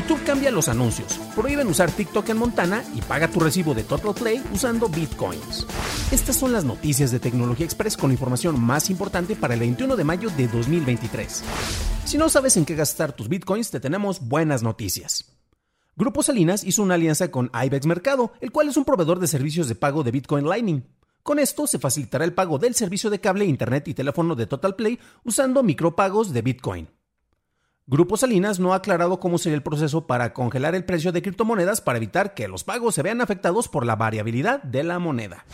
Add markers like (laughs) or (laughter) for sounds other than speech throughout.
YouTube cambia los anuncios, prohíben usar TikTok en Montana y paga tu recibo de Total Play usando bitcoins. Estas son las noticias de Tecnología Express con información más importante para el 21 de mayo de 2023. Si no sabes en qué gastar tus bitcoins, te tenemos buenas noticias. Grupo Salinas hizo una alianza con IBEX Mercado, el cual es un proveedor de servicios de pago de Bitcoin Lightning. Con esto se facilitará el pago del servicio de cable, internet y teléfono de Total Play usando micropagos de Bitcoin. Grupo Salinas no ha aclarado cómo sería el proceso para congelar el precio de criptomonedas para evitar que los pagos se vean afectados por la variabilidad de la moneda.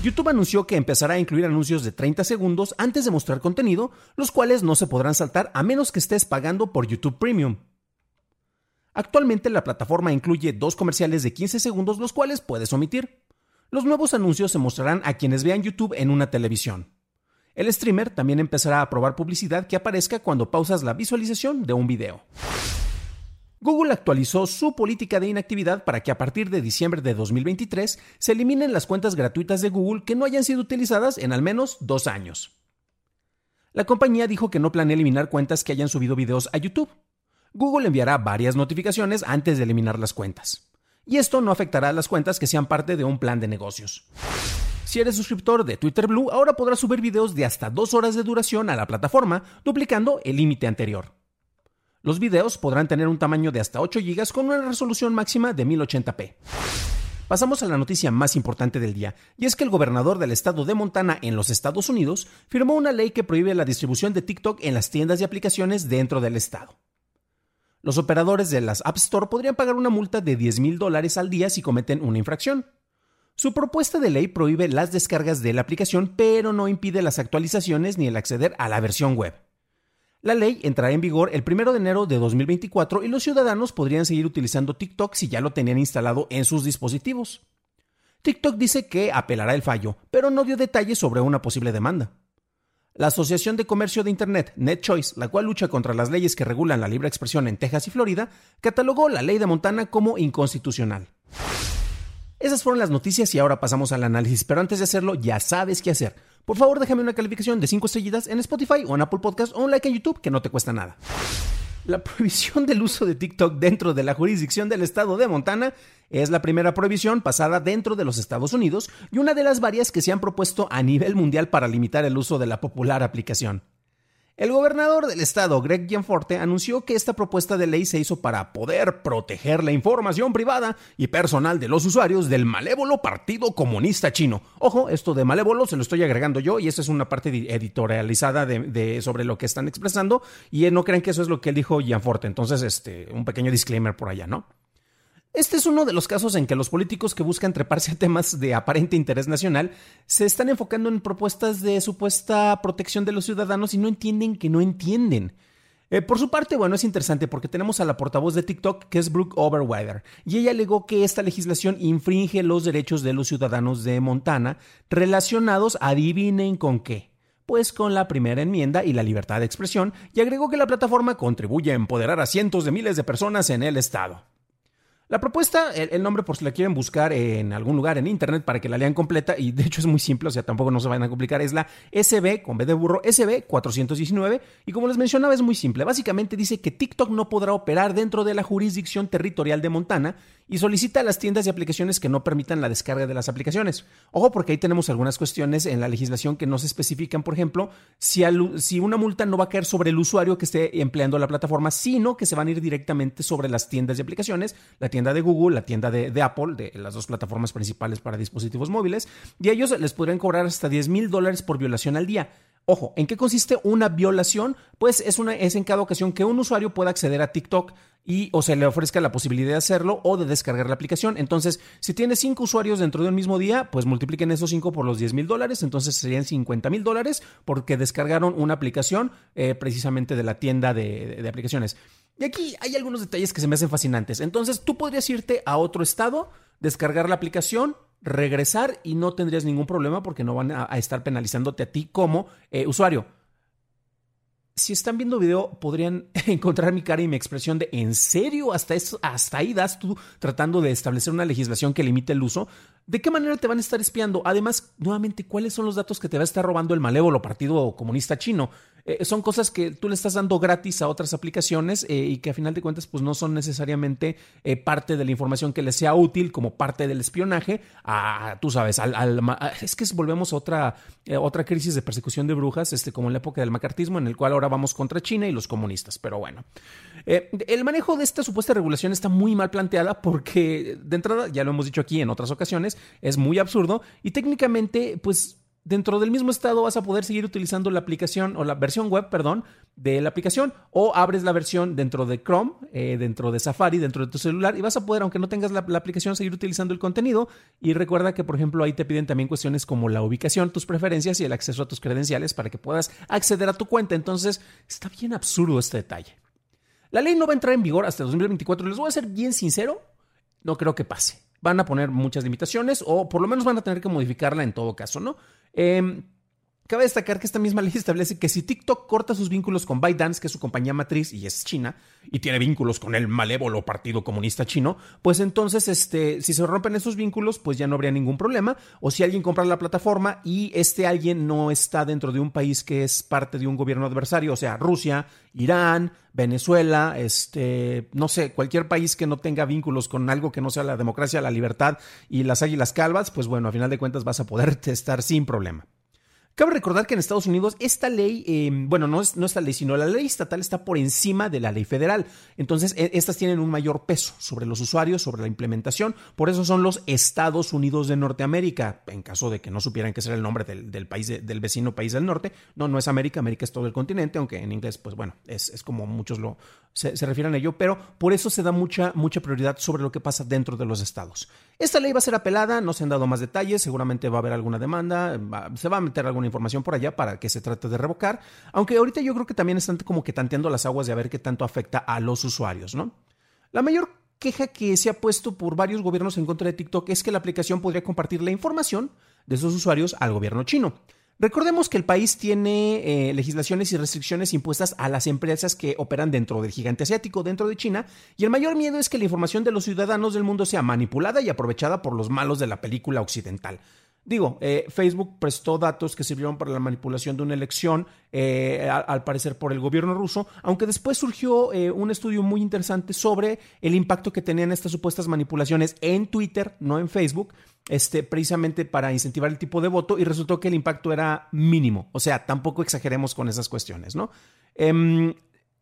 YouTube anunció que empezará a incluir anuncios de 30 segundos antes de mostrar contenido, los cuales no se podrán saltar a menos que estés pagando por YouTube Premium. Actualmente la plataforma incluye dos comerciales de 15 segundos los cuales puedes omitir. Los nuevos anuncios se mostrarán a quienes vean YouTube en una televisión. El streamer también empezará a probar publicidad que aparezca cuando pausas la visualización de un video. Google actualizó su política de inactividad para que a partir de diciembre de 2023 se eliminen las cuentas gratuitas de Google que no hayan sido utilizadas en al menos dos años. La compañía dijo que no planea eliminar cuentas que hayan subido videos a YouTube. Google enviará varias notificaciones antes de eliminar las cuentas. Y esto no afectará a las cuentas que sean parte de un plan de negocios. Si eres suscriptor de Twitter Blue, ahora podrás subir videos de hasta dos horas de duración a la plataforma, duplicando el límite anterior. Los videos podrán tener un tamaño de hasta 8 GB con una resolución máxima de 1080p. Pasamos a la noticia más importante del día, y es que el gobernador del estado de Montana en los Estados Unidos firmó una ley que prohíbe la distribución de TikTok en las tiendas y aplicaciones dentro del estado. Los operadores de las App Store podrían pagar una multa de 10 mil dólares al día si cometen una infracción. Su propuesta de ley prohíbe las descargas de la aplicación, pero no impide las actualizaciones ni el acceder a la versión web. La ley entrará en vigor el 1 de enero de 2024 y los ciudadanos podrían seguir utilizando TikTok si ya lo tenían instalado en sus dispositivos. TikTok dice que apelará el fallo, pero no dio detalles sobre una posible demanda. La Asociación de Comercio de Internet, NetChoice, la cual lucha contra las leyes que regulan la libre expresión en Texas y Florida, catalogó la ley de Montana como inconstitucional. Esas fueron las noticias y ahora pasamos al análisis, pero antes de hacerlo ya sabes qué hacer. Por favor déjame una calificación de 5 estrellitas en Spotify o en Apple Podcast o un like en YouTube que no te cuesta nada. La prohibición del uso de TikTok dentro de la jurisdicción del estado de Montana es la primera prohibición pasada dentro de los Estados Unidos y una de las varias que se han propuesto a nivel mundial para limitar el uso de la popular aplicación. El gobernador del estado, Greg Gianforte, anunció que esta propuesta de ley se hizo para poder proteger la información privada y personal de los usuarios del malévolo Partido Comunista Chino. Ojo, esto de malévolo se lo estoy agregando yo y esa es una parte editorializada de, sobre lo que están expresando y no crean que eso es lo que él dijo Gianforte. Entonces, este, un pequeño disclaimer por allá, ¿no? Este es uno de los casos en que los políticos que buscan treparse a temas de aparente interés nacional se están enfocando en propuestas de supuesta protección de los ciudadanos y no entienden que no entienden. Eh, por su parte, bueno, es interesante porque tenemos a la portavoz de TikTok, que es Brooke Overweather, y ella alegó que esta legislación infringe los derechos de los ciudadanos de Montana relacionados, adivinen con qué, pues con la primera enmienda y la libertad de expresión, y agregó que la plataforma contribuye a empoderar a cientos de miles de personas en el estado. La propuesta, el, nombre por si la quieren buscar en algún lugar en internet para que la lean completa, y de hecho es muy simple, o sea, tampoco no se vayan a complicar, es la SB, con B de burro, SB 419, y como les mencionaba es muy simple, básicamente dice que TikTok no podrá operar dentro de la jurisdicción territorial de Montana y solicita a las tiendas de aplicaciones que no permitan la descarga de las aplicaciones. Ojo, porque ahí tenemos algunas cuestiones en la legislación que no se especifican, por ejemplo, si, una multa no va a caer sobre el usuario que esté empleando la plataforma, sino que se van a ir directamente sobre las tiendas de aplicaciones, la tienda de Google, la tienda de, de Apple, de las dos plataformas principales para dispositivos móviles, y a ellos les podrían cobrar hasta 10 mil dólares por violación al día. Ojo, ¿en qué consiste una violación? Pues es, en cada ocasión que un usuario pueda acceder a TikTok y o se le ofrezca la posibilidad de hacerlo o de descargar la aplicación. Entonces, si tiene cinco usuarios dentro de un mismo día, pues multipliquen esos cinco por los 10 mil dólares, entonces serían 50 mil dólares porque descargaron una aplicación eh, precisamente de la tienda de aplicaciones. Y aquí hay algunos detalles que se me hacen fascinantes. Entonces, tú podrías irte a otro estado, descargar la aplicación, regresar y no tendrías ningún problema porque no van a, estar penalizándote a ti como eh, usuario. Si están viendo video, podrían (laughs) encontrar mi cara y mi expresión de ¿en serio? ¿Hasta, eso, hasta ahí das tú tratando de establecer una legislación que limite el uso? ¿De qué manera te van a estar espiando? Además, nuevamente, ¿cuáles son los datos que te va a estar robando el malévolo Partido Comunista Chino? Eh, son cosas que tú le estás dando gratis a otras aplicaciones eh, y que a final de cuentas pues no son necesariamente eh, parte de la información que les sea útil como parte del espionaje a, tú sabes, al, es que volvemos a otra, otra crisis de persecución de brujas, este, como en la época del macartismo, en el cual ahora vamos contra China y los comunistas, pero bueno. el manejo de esta supuesta regulación está muy mal planteada porque de entrada, ya lo hemos dicho aquí en otras ocasiones, es muy absurdo y técnicamente pues dentro del mismo estado vas a poder seguir utilizando la aplicación o la versión web, perdón, de la aplicación o abres la versión dentro de Chrome, eh, dentro de Safari, dentro de tu celular y vas a poder, aunque no tengas la, la, aplicación, seguir utilizando el contenido. Y recuerda que, por ejemplo, ahí te piden también cuestiones como la ubicación, tus preferencias y el acceso a tus credenciales para que puedas acceder a tu cuenta. Entonces, está bien absurdo este detalle. La ley no va a entrar en vigor hasta 2024. Les voy a ser bien sincero, no creo que pase. Van a poner muchas limitaciones o por lo menos van a tener que modificarla en todo caso, ¿no? Eh, Cabe destacar que esta misma ley establece que si TikTok corta sus vínculos con ByteDance, que es su compañía matriz y es China, y tiene vínculos con el malévolo Partido Comunista Chino, pues entonces, este, si se rompen esos vínculos, pues ya no habría ningún problema. O si alguien compra la plataforma y este alguien no está dentro de un país que es parte de un gobierno adversario, o sea, Rusia, Irán, Venezuela, este, no sé, cualquier país que no tenga vínculos con algo que no sea la democracia, la libertad y las águilas calvas, pues bueno, a final de cuentas vas a poder estar sin problema. Cabe recordar que en Estados Unidos esta ley, eh, bueno, no es no esta ley, sino la ley estatal está por encima de la ley federal. Entonces, e, estas tienen un mayor peso sobre los usuarios, sobre la implementación. Por eso son los Estados Unidos de Norteamérica, en caso de que no supieran que será el nombre del, país, del vecino país del norte. No, no es América, América es todo el continente, aunque en inglés, pues bueno, es, es como muchos lo, se, refieren a ello, pero por eso se da mucha, mucha prioridad sobre lo que pasa dentro de los estados. Esta ley va a ser apelada, no se han dado más detalles, seguramente va a haber alguna demanda, se va a meter alguna información por allá para que se trate de revocar, aunque ahorita yo creo que también están como que tanteando las aguas de a ver qué tanto afecta a los usuarios, ¿no? La mayor queja que se ha puesto por varios gobiernos en contra de TikTok es que la aplicación podría compartir la información de sus usuarios al gobierno chino. Recordemos que el país tiene eh, legislaciones y restricciones impuestas a las empresas que operan dentro del gigante asiático, dentro de China, y el mayor miedo es que la información de los ciudadanos del mundo sea manipulada y aprovechada por los malos de la película occidental. Digo, eh, Facebook prestó datos que sirvieron para la manipulación de una elección, eh, al, parecer por el gobierno ruso, aunque después surgió un estudio muy interesante sobre el impacto que tenían estas supuestas manipulaciones en Twitter, no en Facebook, este, precisamente para incentivar el tipo de voto y resultó que el impacto era mínimo. O sea, tampoco exageremos con esas cuestiones, ¿no?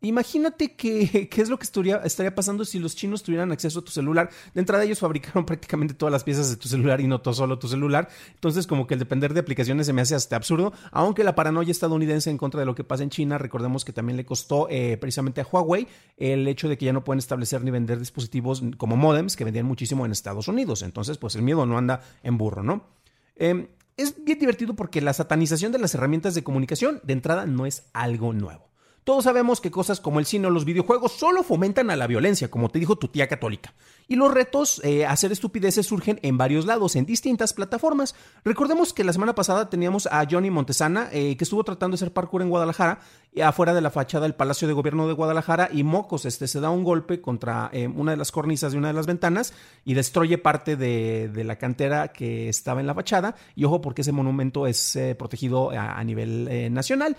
Imagínate que, qué es lo que estaría, estaría, pasando si los chinos tuvieran acceso a tu celular. De entrada ellos fabricaron (laughs) prácticamente todas las piezas de tu celular y no todo solo tu celular. Entonces como que el depender de aplicaciones se me hace hasta absurdo. Aunque la paranoia estadounidense en contra de lo que pasa en China, recordemos que también le costó eh, precisamente a Huawei el hecho de que ya no pueden establecer ni vender dispositivos como modems que vendían muchísimo en Estados Unidos. Entonces pues el miedo no anda en burro, ¿no? Em, es bien divertido porque la satanización de las herramientas de comunicación de entrada no es algo nuevo. Todos sabemos que cosas como el cine o los videojuegos solo fomentan a la violencia, como te dijo tu tía católica. Y los retos eh, a hacer estupideces surgen en varios lados, en distintas plataformas. Recordemos que la semana pasada teníamos a Johnny Montesana, eh, que estuvo tratando de hacer parkour en Guadalajara, afuera de la fachada del Palacio de Gobierno de Guadalajara y mocos, este se da un golpe contra eh, una de las cornisas de una de las ventanas y destruye parte de, la cantera que estaba en la fachada. Y ojo, porque ese monumento es eh, protegido a, nivel eh, nacional.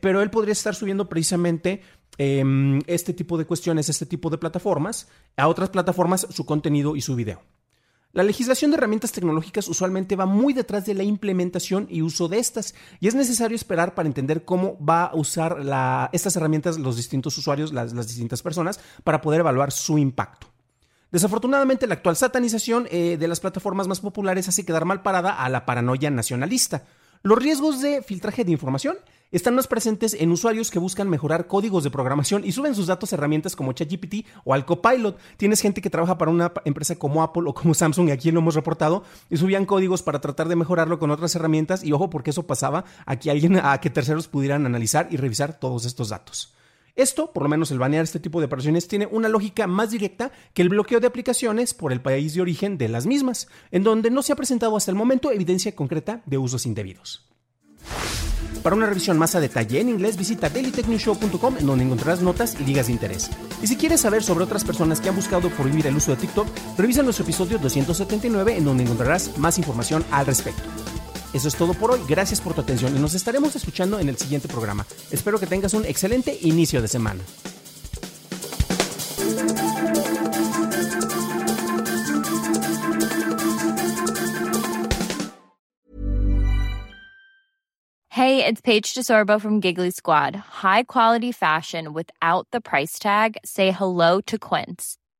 pero él podría estar subiendo precisamente em, este tipo de cuestiones, este tipo de plataformas, a otras plataformas su contenido y su video. La legislación de herramientas tecnológicas usualmente va muy detrás de la implementación y uso de estas, y es necesario esperar para entender cómo va a usar estas herramientas los distintos usuarios, las, distintas personas, para poder evaluar su impacto. Desafortunadamente, la actual satanización eh, de las plataformas más populares hace quedar mal parada a la paranoia nacionalista. Los riesgos de filtraje de información están más presentes en usuarios que buscan mejorar códigos de programación y suben sus datos a herramientas como ChatGPT o al Copilot. Tienes gente que trabaja para una empresa como Apple o como (laughs) Samsung, y aquí lo hemos reportado, y subían códigos para tratar de mejorarlo con otras herramientas. Y ojo, porque eso pasaba a que alguien, a que terceros pudieran analizar y revisar todos estos datos. Esto, por lo menos el banear este tipo de operaciones, tiene una lógica más directa que el bloqueo de aplicaciones por el país de origen de las mismas, en donde no se ha presentado hasta el momento evidencia concreta de usos indebidos. Para una revisión más a detalle en inglés, visita dailytechnewshow.com en donde encontrarás notas y ligas de interés. Y si quieres saber sobre otras personas que han buscado prohibir el uso de TikTok, revisa nuestro episodio 279 en donde encontrarás más información al respecto. Eso es todo por hoy, gracias por tu atención y nos estaremos escuchando en el siguiente programa. Espero que tengas un excelente inicio de semana. Hey, it's Paige DeSorbo from Giggly Squad. High quality fashion without the price tag. Say hello to Quince.